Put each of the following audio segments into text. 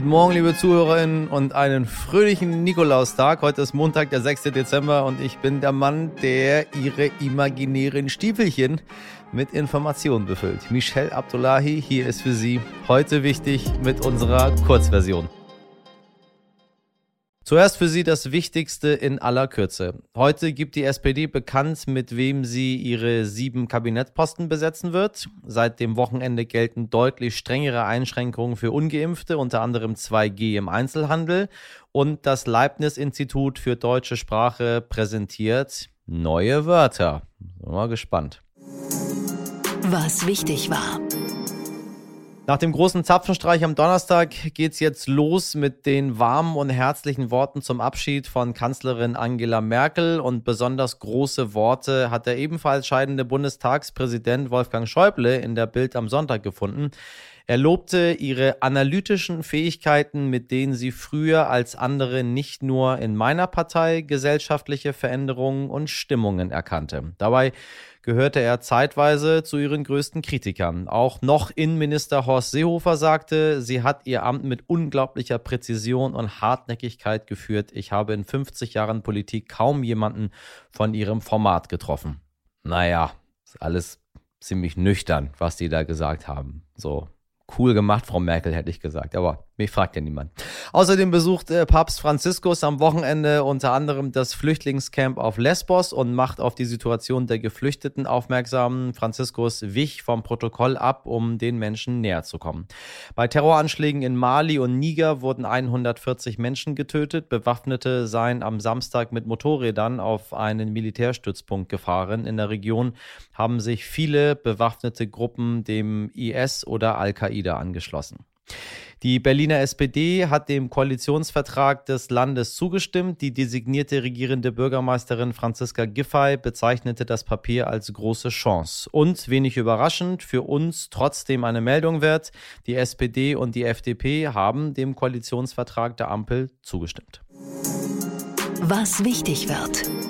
Guten Morgen, liebe Zuhörerinnen und einen fröhlichen Nikolaustag. Heute ist Montag, der 6. Dezember und ich bin der Mann, der Ihre imaginären Stiefelchen mit Informationen befüllt. Michelle Abdullahi, hier ist für Sie heute wichtig mit unserer Kurzversion. Zuerst für Sie das Wichtigste in aller Kürze. Heute gibt die SPD bekannt, mit wem sie ihre sieben Kabinettposten besetzen wird. Seit dem Wochenende gelten deutlich strengere Einschränkungen für Ungeimpfte, unter anderem 2G im Einzelhandel. Und das Leibniz-Institut für deutsche Sprache präsentiert neue Wörter. Bin mal gespannt. Was wichtig war. Nach dem großen Zapfenstreich am Donnerstag geht es jetzt los mit den warmen und herzlichen Worten zum Abschied von Kanzlerin Angela Merkel. Und besonders große Worte hat der ebenfalls scheidende Bundestagspräsident Wolfgang Schäuble in der Bild am Sonntag gefunden. Er lobte ihre analytischen Fähigkeiten, mit denen sie früher als andere nicht nur in meiner Partei gesellschaftliche Veränderungen und Stimmungen erkannte. Dabei gehörte er zeitweise zu ihren größten Kritikern. Auch noch Innenminister Horst Seehofer sagte, sie hat ihr Amt mit unglaublicher Präzision und Hartnäckigkeit geführt. Ich habe in 50 Jahren Politik kaum jemanden von ihrem Format getroffen. Naja, ist alles ziemlich nüchtern, was die da gesagt haben. So, cool gemacht, Frau Merkel, hätte ich gesagt. Aber mich fragt ja niemand. Außerdem besucht äh, Papst Franziskus am Wochenende unter anderem das Flüchtlingscamp auf Lesbos und macht auf die Situation der Geflüchteten aufmerksam. Franziskus wich vom Protokoll ab, um den Menschen näher zu kommen. Bei Terroranschlägen in Mali und Niger wurden 140 Menschen getötet. Bewaffnete seien am Samstag mit Motorrädern auf einen Militärstützpunkt gefahren. In der Region haben sich viele bewaffnete Gruppen dem IS oder Al-Qaida angeschlossen. Die Berliner SPD hat dem Koalitionsvertrag des Landes zugestimmt. Die designierte regierende Bürgermeisterin Franziska Giffey bezeichnete das Papier als große Chance. Und wenig überraschend, für uns trotzdem eine Meldung wert, die SPD und die FDP haben dem Koalitionsvertrag der Ampel zugestimmt. Was wichtig wird.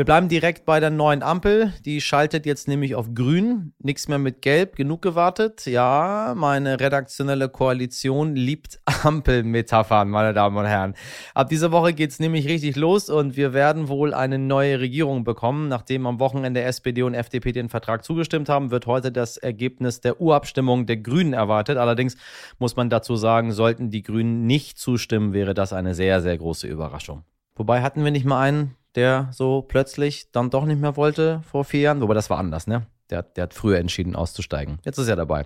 Wir bleiben direkt bei der neuen Ampel. Die schaltet jetzt nämlich auf grün. Nichts mehr mit gelb. Genug gewartet. Ja, meine redaktionelle Koalition liebt Ampelmetaphern, meine Damen und Herren. Ab dieser Woche geht es nämlich richtig los und wir werden wohl eine neue Regierung bekommen. Nachdem am Wochenende SPD und FDP den Vertrag zugestimmt haben, wird heute das Ergebnis der Urabstimmung der Grünen erwartet. Allerdings muss man dazu sagen, sollten die Grünen nicht zustimmen, wäre das eine sehr, sehr große Überraschung. Wobei hatten wir nicht mal einen der so plötzlich dann doch nicht mehr wollte vor vier Jahren. Wobei das war anders, ne? Der, der hat früher entschieden auszusteigen. Jetzt ist er dabei.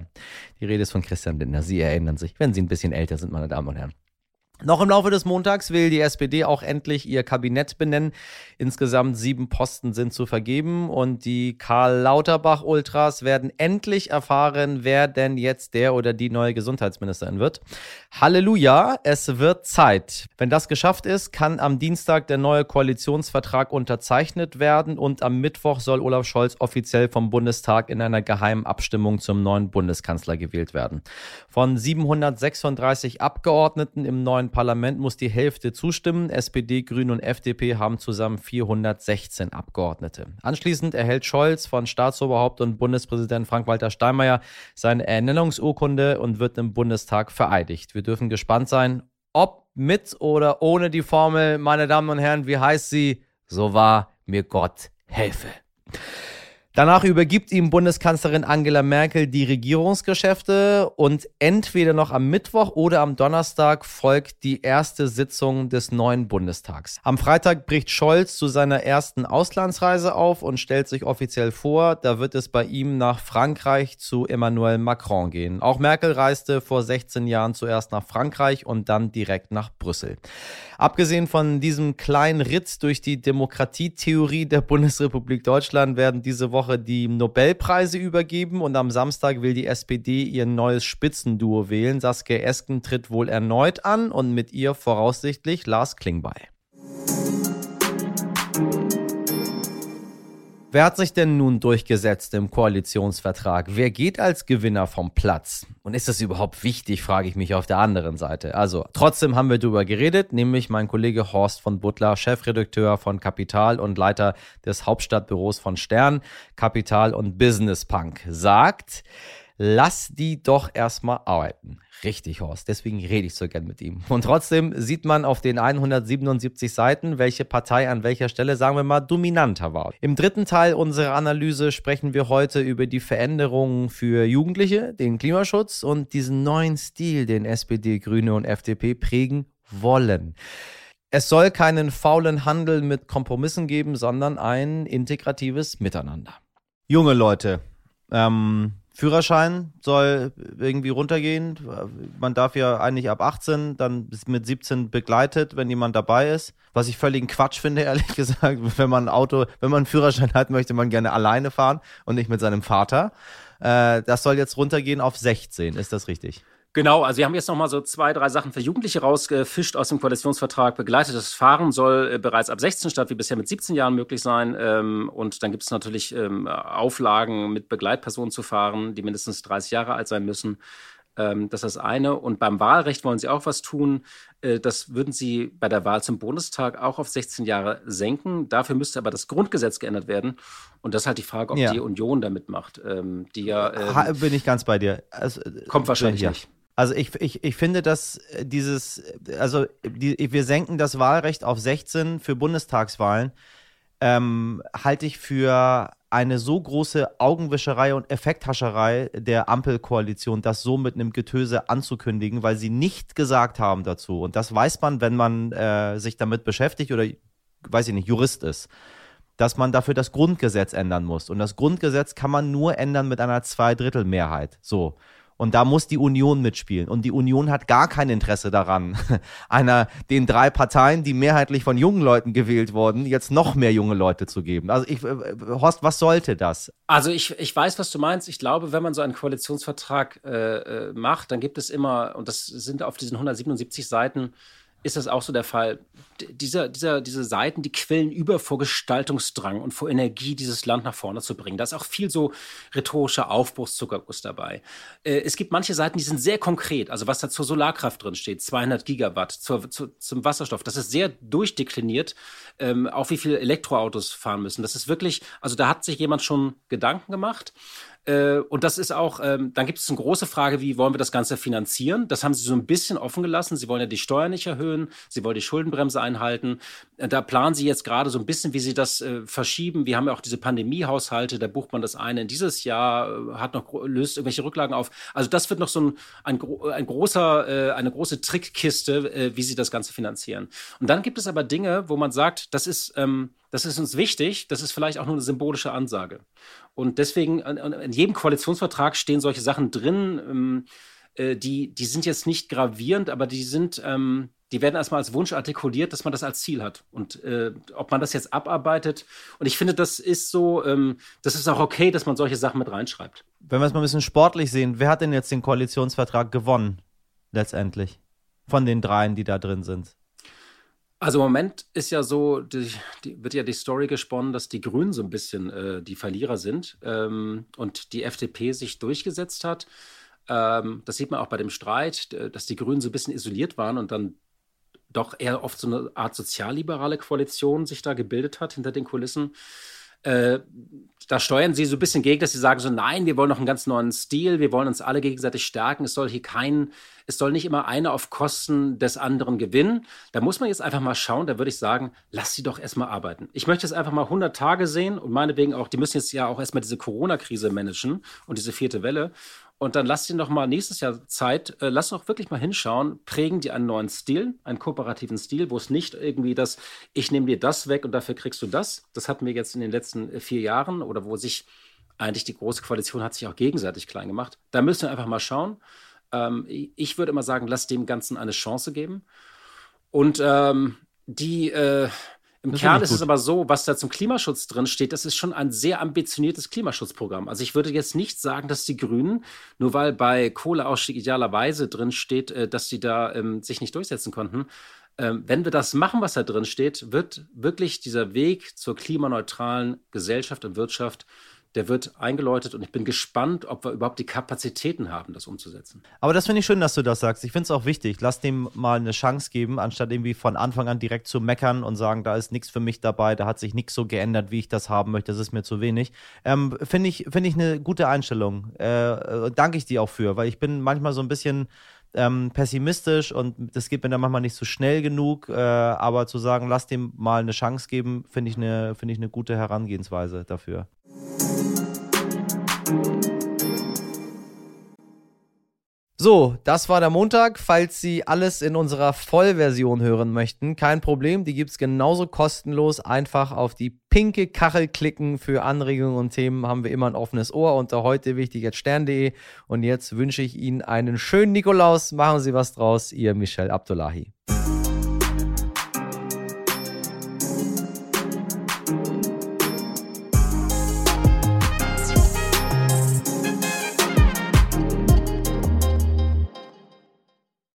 Die Rede ist von Christian Lindner. Sie erinnern sich, wenn Sie ein bisschen älter sind, meine Damen und Herren. Noch im Laufe des Montags will die SPD auch endlich ihr Kabinett benennen. Insgesamt sieben Posten sind zu vergeben und die Karl Lauterbach Ultras werden endlich erfahren, wer denn jetzt der oder die neue Gesundheitsministerin wird. Halleluja, es wird Zeit. Wenn das geschafft ist, kann am Dienstag der neue Koalitionsvertrag unterzeichnet werden und am Mittwoch soll Olaf Scholz offiziell vom Bundestag in einer geheimen Abstimmung zum neuen Bundeskanzler gewählt werden. Von 736 Abgeordneten im neuen Parlament muss die Hälfte zustimmen. SPD, Grüne und FDP haben zusammen 416 Abgeordnete. Anschließend erhält Scholz von Staatsoberhaupt und Bundespräsident Frank-Walter Steinmeier seine Ernennungsurkunde und wird im Bundestag vereidigt. Wir dürfen gespannt sein, ob mit oder ohne die Formel, meine Damen und Herren, wie heißt sie? So wahr mir Gott helfe. Danach übergibt ihm Bundeskanzlerin Angela Merkel die Regierungsgeschäfte und entweder noch am Mittwoch oder am Donnerstag folgt die erste Sitzung des neuen Bundestags. Am Freitag bricht Scholz zu seiner ersten Auslandsreise auf und stellt sich offiziell vor, da wird es bei ihm nach Frankreich zu Emmanuel Macron gehen. Auch Merkel reiste vor 16 Jahren zuerst nach Frankreich und dann direkt nach Brüssel. Abgesehen von diesem kleinen Ritt durch die Demokratietheorie der Bundesrepublik Deutschland werden diese Woche die Nobelpreise übergeben und am Samstag will die SPD ihr neues Spitzenduo wählen. Saskia Esken tritt wohl erneut an und mit ihr voraussichtlich Lars Klingbeil. Wer hat sich denn nun durchgesetzt im Koalitionsvertrag? Wer geht als Gewinner vom Platz? Und ist das überhaupt wichtig, frage ich mich auf der anderen Seite. Also, trotzdem haben wir darüber geredet, nämlich mein Kollege Horst von Butler, Chefredakteur von Kapital und Leiter des Hauptstadtbüros von Stern, Kapital und Business Punk, sagt, lass die doch erstmal arbeiten. Richtig, Horst. Deswegen rede ich so gern mit ihm. Und trotzdem sieht man auf den 177 Seiten, welche Partei an welcher Stelle, sagen wir mal, dominanter war. Im dritten Teil unserer Analyse sprechen wir heute über die Veränderungen für Jugendliche, den Klimaschutz und diesen neuen Stil, den SPD, Grüne und FDP prägen wollen. Es soll keinen faulen Handel mit Kompromissen geben, sondern ein integratives Miteinander. Junge Leute, ähm, Führerschein soll irgendwie runtergehen. Man darf ja eigentlich ab 18, dann mit 17 begleitet, wenn jemand dabei ist. Was ich völligen Quatsch finde, ehrlich gesagt. Wenn man ein Auto, wenn man einen Führerschein hat, möchte man gerne alleine fahren und nicht mit seinem Vater. Äh, das soll jetzt runtergehen auf 16. Ist das richtig? Genau, also wir haben jetzt noch mal so zwei, drei Sachen für Jugendliche rausgefischt aus dem Koalitionsvertrag. Begleitetes Fahren soll äh, bereits ab 16 statt wie bisher mit 17 Jahren möglich sein. Ähm, und dann gibt es natürlich ähm, Auflagen, mit Begleitpersonen zu fahren, die mindestens 30 Jahre alt sein müssen. Ähm, das ist das eine. Und beim Wahlrecht wollen sie auch was tun. Äh, das würden sie bei der Wahl zum Bundestag auch auf 16 Jahre senken. Dafür müsste aber das Grundgesetz geändert werden. Und das ist halt die Frage, ob ja. die Union damit macht. Ähm, die ja, ähm, Bin ich ganz bei dir. Also, kommt wahrscheinlich ja. nicht. Also ich, ich, ich finde, dass äh, dieses, also die, wir senken das Wahlrecht auf 16 für Bundestagswahlen, ähm, halte ich für eine so große Augenwischerei und Effekthascherei der Ampelkoalition, das so mit einem Getöse anzukündigen, weil sie nicht gesagt haben dazu. Und das weiß man, wenn man äh, sich damit beschäftigt oder, weiß ich nicht, Jurist ist dass man dafür das Grundgesetz ändern muss. Und das Grundgesetz kann man nur ändern mit einer Zweidrittelmehrheit. So. Und da muss die Union mitspielen. Und die Union hat gar kein Interesse daran, einer, den drei Parteien, die mehrheitlich von jungen Leuten gewählt wurden, jetzt noch mehr junge Leute zu geben. Also ich, äh, Horst, was sollte das? Also ich, ich weiß, was du meinst. Ich glaube, wenn man so einen Koalitionsvertrag äh, äh macht, dann gibt es immer, und das sind auf diesen 177 Seiten, ist das auch so der Fall. Dieser, dieser, diese Seiten, die quellen über vor Gestaltungsdrang und vor Energie, dieses Land nach vorne zu bringen. Da ist auch viel so rhetorischer Aufbruchszuckerguss dabei. Äh, es gibt manche Seiten, die sind sehr konkret. Also was da zur Solarkraft drin steht, 200 Gigawatt, zur, zu, zum Wasserstoff, das ist sehr durchdekliniert, ähm, auch wie viele Elektroautos fahren müssen. Das ist wirklich, also da hat sich jemand schon Gedanken gemacht. Äh, und das ist auch, ähm, dann gibt es eine große Frage, wie wollen wir das Ganze finanzieren? Das haben sie so ein bisschen offen gelassen. Sie wollen ja die Steuern nicht erhöhen, sie wollen die Schuldenbremse einhalten. Äh, da planen sie jetzt gerade so ein bisschen, wie sie das äh, verschieben. Wir haben ja auch diese Pandemiehaushalte, da bucht man das eine in dieses Jahr, äh, hat noch löst irgendwelche Rücklagen auf. Also das wird noch so ein, ein, ein großer, eine große Trickkiste, wie sie das Ganze finanzieren. Und dann gibt es aber Dinge, wo man sagt, das ist ähm, das ist uns wichtig, das ist vielleicht auch nur eine symbolische Ansage. Und deswegen, in jedem Koalitionsvertrag stehen solche Sachen drin, ähm, äh, die, die sind jetzt nicht gravierend, aber die sind, ähm, die werden erstmal als Wunsch artikuliert, dass man das als Ziel hat. Und äh, ob man das jetzt abarbeitet, und ich finde, das ist so, ähm, das ist auch okay, dass man solche Sachen mit reinschreibt. Wenn wir es mal ein bisschen sportlich sehen, wer hat denn jetzt den Koalitionsvertrag gewonnen, letztendlich? Von den dreien, die da drin sind. Also im Moment ist ja so, die, die, wird ja die Story gesponnen, dass die Grünen so ein bisschen äh, die Verlierer sind ähm, und die FDP sich durchgesetzt hat. Ähm, das sieht man auch bei dem Streit, dass die Grünen so ein bisschen isoliert waren und dann doch eher oft so eine Art sozialliberale Koalition sich da gebildet hat hinter den Kulissen. Äh, da steuern sie so ein bisschen gegen, dass sie sagen so, nein, wir wollen noch einen ganz neuen Stil, wir wollen uns alle gegenseitig stärken, es soll hier kein, es soll nicht immer einer auf Kosten des anderen gewinnen. Da muss man jetzt einfach mal schauen, da würde ich sagen, lass sie doch erstmal arbeiten. Ich möchte jetzt einfach mal 100 Tage sehen und meinetwegen auch, die müssen jetzt ja auch erstmal diese Corona-Krise managen und diese vierte Welle. Und dann lasst ihr noch mal nächstes Jahr Zeit, äh, lasst doch wirklich mal hinschauen, prägen die einen neuen Stil, einen kooperativen Stil, wo es nicht irgendwie das, ich nehme dir das weg und dafür kriegst du das. Das hatten wir jetzt in den letzten äh, vier Jahren oder wo sich eigentlich die große Koalition hat sich auch gegenseitig klein gemacht. Da müssen wir einfach mal schauen. Ähm, ich würde immer sagen, lasst dem Ganzen eine Chance geben. Und ähm, die, äh, im das Kern ist es aber so, was da zum Klimaschutz drin steht, das ist schon ein sehr ambitioniertes Klimaschutzprogramm. Also ich würde jetzt nicht sagen, dass die Grünen, nur weil bei Kohleausstieg idealerweise drin steht, äh, dass sie da ähm, sich nicht durchsetzen konnten. Ähm, wenn wir das machen, was da drin steht, wird wirklich dieser Weg zur klimaneutralen Gesellschaft und Wirtschaft der wird eingeläutet und ich bin gespannt, ob wir überhaupt die Kapazitäten haben, das umzusetzen. Aber das finde ich schön, dass du das sagst. Ich finde es auch wichtig. Lass dem mal eine Chance geben, anstatt irgendwie von Anfang an direkt zu meckern und sagen, da ist nichts für mich dabei, da hat sich nichts so geändert, wie ich das haben möchte, das ist mir zu wenig. Ähm, finde ich, find ich eine gute Einstellung. Äh, danke ich dir auch für, weil ich bin manchmal so ein bisschen ähm, pessimistisch und das geht mir dann manchmal nicht so schnell genug. Äh, aber zu sagen, lass dem mal eine Chance geben, finde ich find ich eine gute Herangehensweise dafür. So, das war der Montag. Falls Sie alles in unserer Vollversion hören möchten, kein Problem. Die gibt es genauso kostenlos. Einfach auf die pinke Kachel klicken. Für Anregungen und Themen haben wir immer ein offenes Ohr unter heute wichtig jetzt stern.de. Und jetzt wünsche ich Ihnen einen schönen Nikolaus. Machen Sie was draus. Ihr Michel Abdullahi.